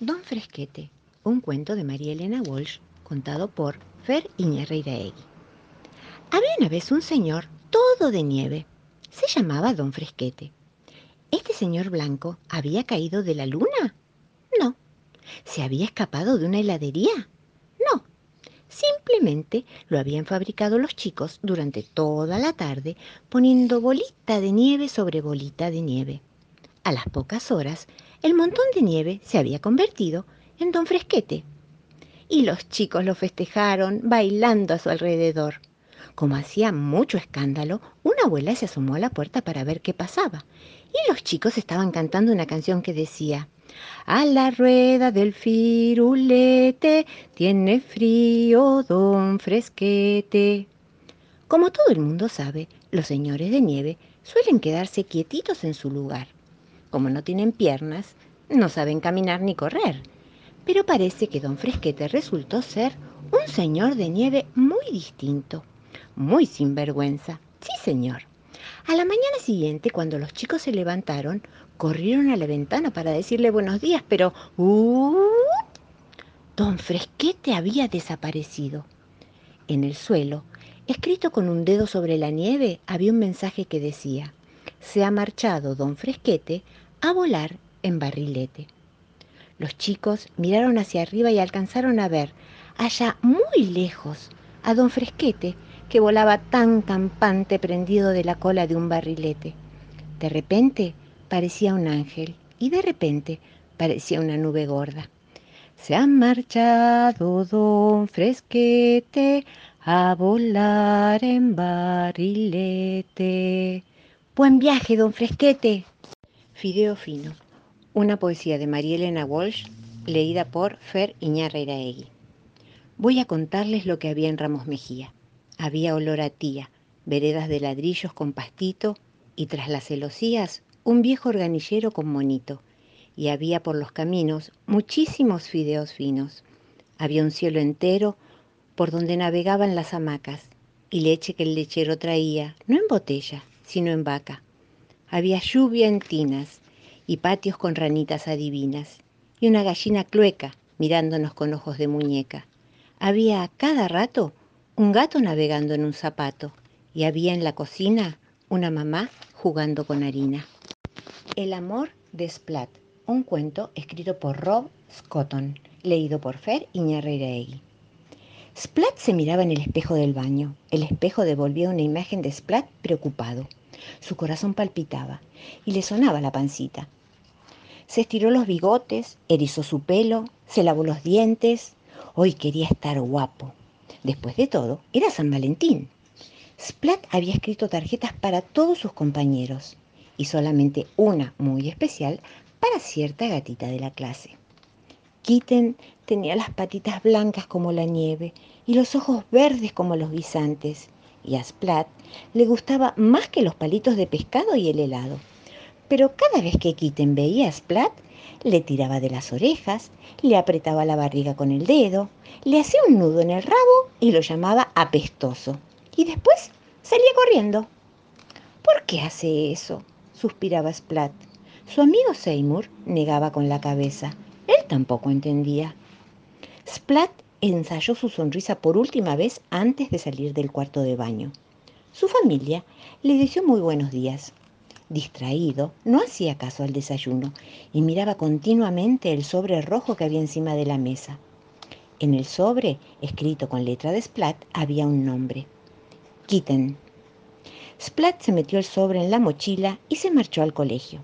Don Fresquete, un cuento de María Elena Walsh, contado por Fer Iñarreiraegui. Había una vez un señor todo de nieve. Se llamaba Don Fresquete. ¿Este señor blanco había caído de la luna? No. ¿Se había escapado de una heladería? No. Simplemente lo habían fabricado los chicos durante toda la tarde poniendo bolita de nieve sobre bolita de nieve. A las pocas horas, el montón de nieve se había convertido en don Fresquete. Y los chicos lo festejaron bailando a su alrededor. Como hacía mucho escándalo, una abuela se asomó a la puerta para ver qué pasaba. Y los chicos estaban cantando una canción que decía, a la rueda del firulete tiene frío don Fresquete. Como todo el mundo sabe, los señores de nieve suelen quedarse quietitos en su lugar. Como no tienen piernas, no saben caminar ni correr. Pero parece que don Fresquete resultó ser un señor de nieve muy distinto, muy sinvergüenza. Sí, señor. A la mañana siguiente, cuando los chicos se levantaron, corrieron a la ventana para decirle buenos días, pero ¡uh! Don Fresquete había desaparecido. En el suelo, escrito con un dedo sobre la nieve, había un mensaje que decía, se ha marchado don Fresquete a volar en barrilete. Los chicos miraron hacia arriba y alcanzaron a ver, allá muy lejos, a don Fresquete, que volaba tan campante prendido de la cola de un barrilete. De repente parecía un ángel y de repente parecía una nube gorda. Se ha marchado don Fresquete a volar en barrilete. Buen viaje, don Fresquete. Fideo Fino, una poesía de María Elena Walsh, leída por Fer Iñarreiraegui. Voy a contarles lo que había en Ramos Mejía. Había olor a tía, veredas de ladrillos con pastito y tras las celosías un viejo organillero con monito. Y había por los caminos muchísimos fideos finos. Había un cielo entero por donde navegaban las hamacas y leche que el lechero traía, no en botella, sino en vaca. Había lluvia en tinas y patios con ranitas adivinas y una gallina clueca mirándonos con ojos de muñeca. Había a cada rato un gato navegando en un zapato y había en la cocina una mamá jugando con harina. El amor de Splat, un cuento escrito por Rob Scotton, leído por Fer Iñarreiraegui. Splat se miraba en el espejo del baño. El espejo devolvía una imagen de Splat preocupado. Su corazón palpitaba y le sonaba la pancita. Se estiró los bigotes, erizó su pelo, se lavó los dientes. Hoy quería estar guapo. Después de todo, era San Valentín. Splat había escrito tarjetas para todos sus compañeros y solamente una muy especial para cierta gatita de la clase. Kitten tenía las patitas blancas como la nieve y los ojos verdes como los guisantes Splat le gustaba más que los palitos de pescado y el helado. Pero cada vez que Kitten veía a Splat, le tiraba de las orejas, le apretaba la barriga con el dedo, le hacía un nudo en el rabo y lo llamaba apestoso. Y después salía corriendo. ¿Por qué hace eso? suspiraba Splat. Su amigo Seymour negaba con la cabeza. Él tampoco entendía. Splat ensayó su sonrisa por última vez antes de salir del cuarto de baño. Su familia le deseó muy buenos días. Distraído, no hacía caso al desayuno y miraba continuamente el sobre rojo que había encima de la mesa. En el sobre, escrito con letra de Splat, había un nombre. Kitten. Splat se metió el sobre en la mochila y se marchó al colegio.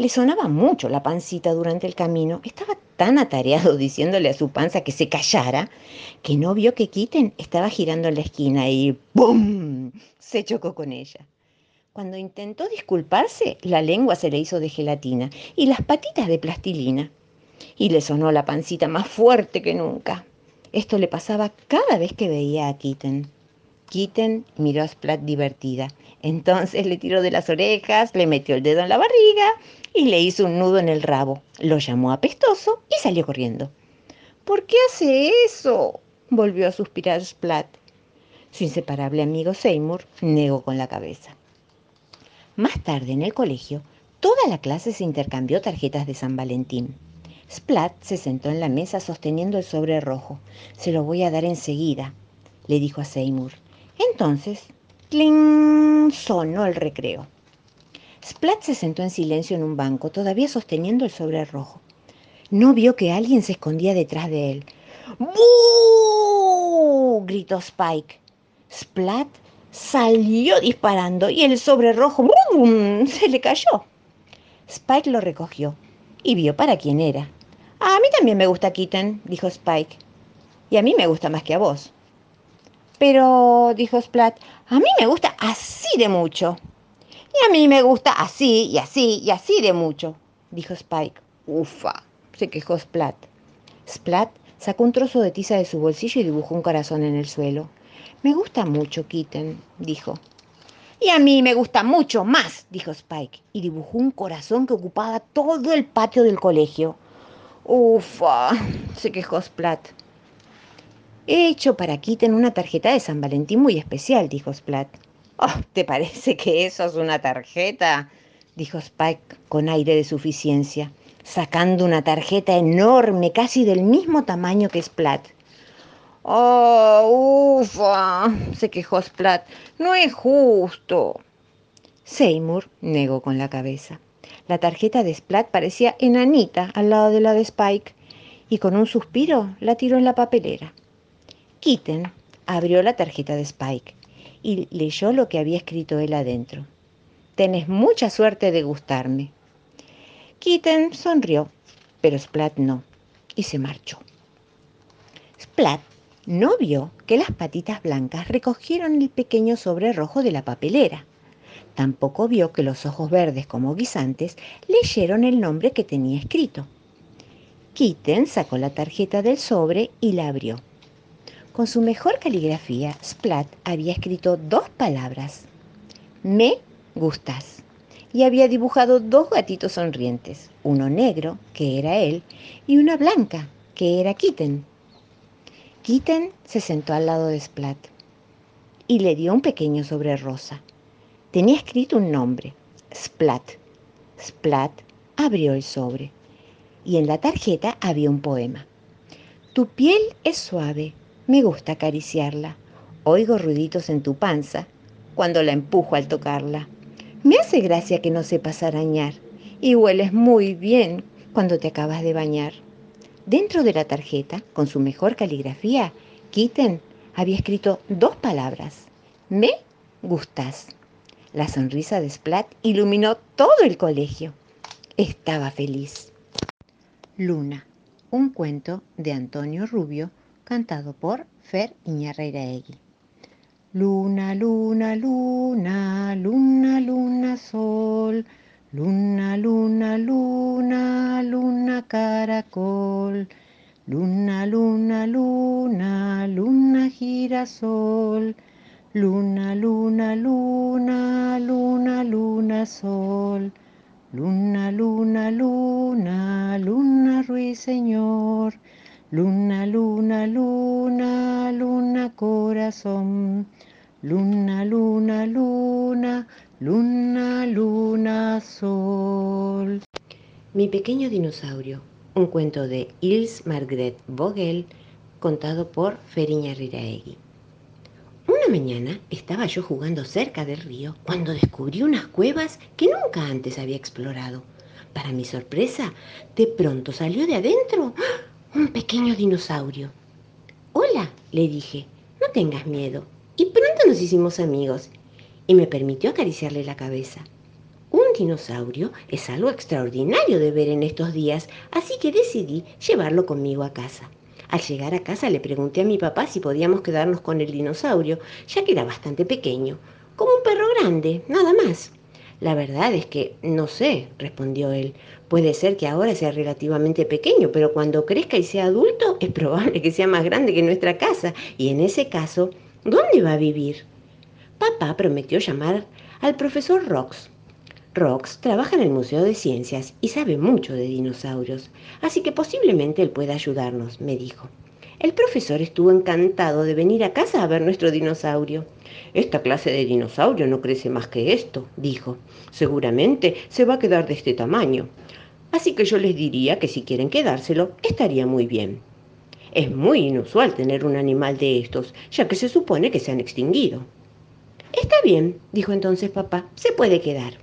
Le sonaba mucho la pancita durante el camino. Estaba tan atareado diciéndole a su panza que se callara que no vio que Kitten estaba girando en la esquina y ¡pum! se chocó con ella. Cuando intentó disculparse, la lengua se le hizo de gelatina y las patitas de plastilina. Y le sonó la pancita más fuerte que nunca. Esto le pasaba cada vez que veía a Kitten. Kitten miró a Splat divertida. Entonces le tiró de las orejas, le metió el dedo en la barriga y le hizo un nudo en el rabo. Lo llamó apestoso y salió corriendo. ¿Por qué hace eso? volvió a suspirar Splat. Su inseparable amigo Seymour negó con la cabeza. Más tarde en el colegio, toda la clase se intercambió tarjetas de San Valentín. Splat se sentó en la mesa sosteniendo el sobre rojo. Se lo voy a dar enseguida, le dijo a Seymour. Entonces, ¡cling! sonó el recreo. Splat se sentó en silencio en un banco, todavía sosteniendo el sobre rojo. No vio que alguien se escondía detrás de él. ¡Bú! gritó Spike. Splat salió disparando y el sobre rojo se le cayó. Spike lo recogió y vio para quién era. A mí también me gusta Kitten, dijo Spike. Y a mí me gusta más que a vos. Pero, dijo Splat, a mí me gusta así de mucho. Y a mí me gusta así y así y así de mucho, dijo Spike. Ufa, se quejó Splat. Splat sacó un trozo de tiza de su bolsillo y dibujó un corazón en el suelo. Me gusta mucho, Kitten, dijo. Y a mí me gusta mucho más, dijo Spike, y dibujó un corazón que ocupaba todo el patio del colegio. Ufa, se quejó Splat. He hecho para Kitten una tarjeta de San Valentín muy especial, dijo Splat. Oh, ¿te parece que eso es una tarjeta? dijo Spike con aire de suficiencia, sacando una tarjeta enorme, casi del mismo tamaño que Splat. Oh, ufa, se quejó Splat. No es justo. Seymour negó con la cabeza. La tarjeta de Splat parecía enanita al lado de la de Spike y con un suspiro la tiró en la papelera. Kitten abrió la tarjeta de Spike y leyó lo que había escrito él adentro. Tenés mucha suerte de gustarme. Kitten sonrió, pero Splat no, y se marchó. Splat no vio que las patitas blancas recogieron el pequeño sobre rojo de la papelera. Tampoco vio que los ojos verdes como guisantes leyeron el nombre que tenía escrito. Kitten sacó la tarjeta del sobre y la abrió. Con su mejor caligrafía, Splat había escrito dos palabras. Me gustas. Y había dibujado dos gatitos sonrientes, uno negro, que era él, y una blanca, que era Kitten. Kitten se sentó al lado de Splat y le dio un pequeño sobre rosa. Tenía escrito un nombre, Splat. Splat abrió el sobre y en la tarjeta había un poema. Tu piel es suave, me gusta acariciarla. Oigo ruiditos en tu panza cuando la empujo al tocarla. Me hace gracia que no sepas arañar y hueles muy bien cuando te acabas de bañar. Dentro de la tarjeta, con su mejor caligrafía, Kitten había escrito dos palabras. Me gustas. La sonrisa de Splat iluminó todo el colegio. Estaba feliz. Luna, un cuento de Antonio Rubio, cantado por Fer Iñarreiraegui. Luna, luna, luna, luna, luna, sol. Luna, luna, luna, luna, caracol. Luna, luna, luna, luna, girasol. Luna, luna, luna, luna, luna, sol. Luna, luna, luna, luna, ruiseñor. Luna, luna, luna, luna, corazón. Luna, luna, luna, luna, luna, sol. Mi pequeño dinosaurio, un cuento de Ils Margret Vogel, contado por Feriña Riraegui. Una mañana estaba yo jugando cerca del río cuando descubrí unas cuevas que nunca antes había explorado. Para mi sorpresa, de pronto salió de adentro. Un pequeño dinosaurio. Hola, le dije, no tengas miedo, y pronto nos hicimos amigos y me permitió acariciarle la cabeza. Un dinosaurio es algo extraordinario de ver en estos días, así que decidí llevarlo conmigo a casa. Al llegar a casa le pregunté a mi papá si podíamos quedarnos con el dinosaurio, ya que era bastante pequeño, como un perro grande, nada más. La verdad es que no sé, respondió él. Puede ser que ahora sea relativamente pequeño, pero cuando crezca y sea adulto es probable que sea más grande que nuestra casa, y en ese caso ¿Dónde va a vivir? Papá prometió llamar al profesor Rox. Rox trabaja en el Museo de Ciencias y sabe mucho de dinosaurios, así que posiblemente él pueda ayudarnos, me dijo. El profesor estuvo encantado de venir a casa a ver nuestro dinosaurio. Esta clase de dinosaurio no crece más que esto, dijo. Seguramente se va a quedar de este tamaño. Así que yo les diría que si quieren quedárselo, estaría muy bien. Es muy inusual tener un animal de estos, ya que se supone que se han extinguido. Está bien, dijo entonces papá, se puede quedar.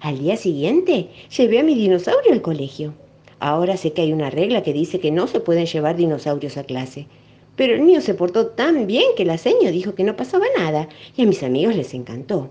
Al día siguiente llevé a mi dinosaurio al colegio. Ahora sé que hay una regla que dice que no se pueden llevar dinosaurios a clase. Pero el mío se portó tan bien que la seño dijo que no pasaba nada y a mis amigos les encantó.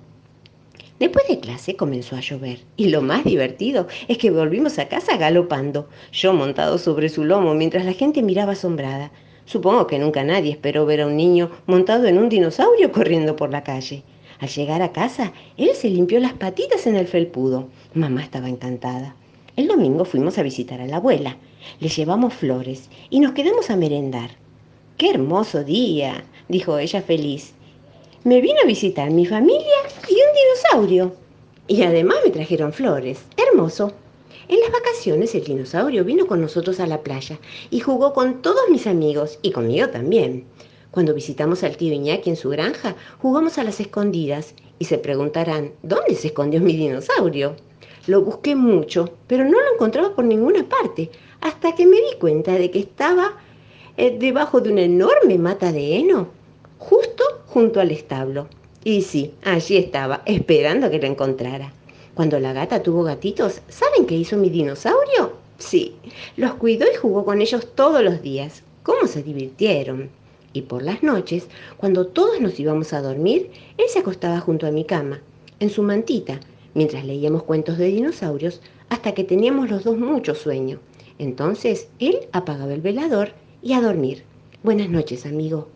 Después de clase comenzó a llover y lo más divertido es que volvimos a casa galopando, yo montado sobre su lomo mientras la gente miraba asombrada. Supongo que nunca nadie esperó ver a un niño montado en un dinosaurio corriendo por la calle. Al llegar a casa, él se limpió las patitas en el felpudo. Mamá estaba encantada. El domingo fuimos a visitar a la abuela. Le llevamos flores y nos quedamos a merendar. ¡Qué hermoso día! dijo ella feliz me vino a visitar mi familia y un dinosaurio. Y además me trajeron flores. Hermoso. En las vacaciones el dinosaurio vino con nosotros a la playa y jugó con todos mis amigos y conmigo también. Cuando visitamos al tío Iñaki en su granja, jugamos a las escondidas y se preguntarán, ¿dónde se escondió mi dinosaurio? Lo busqué mucho, pero no lo encontraba por ninguna parte, hasta que me di cuenta de que estaba eh, debajo de una enorme mata de heno, justo junto al establo. Y sí, allí estaba, esperando que la encontrara. Cuando la gata tuvo gatitos, ¿saben qué hizo mi dinosaurio? Sí, los cuidó y jugó con ellos todos los días. ¿Cómo se divirtieron? Y por las noches, cuando todos nos íbamos a dormir, él se acostaba junto a mi cama, en su mantita, mientras leíamos cuentos de dinosaurios, hasta que teníamos los dos mucho sueño. Entonces, él apagaba el velador y a dormir. Buenas noches, amigo.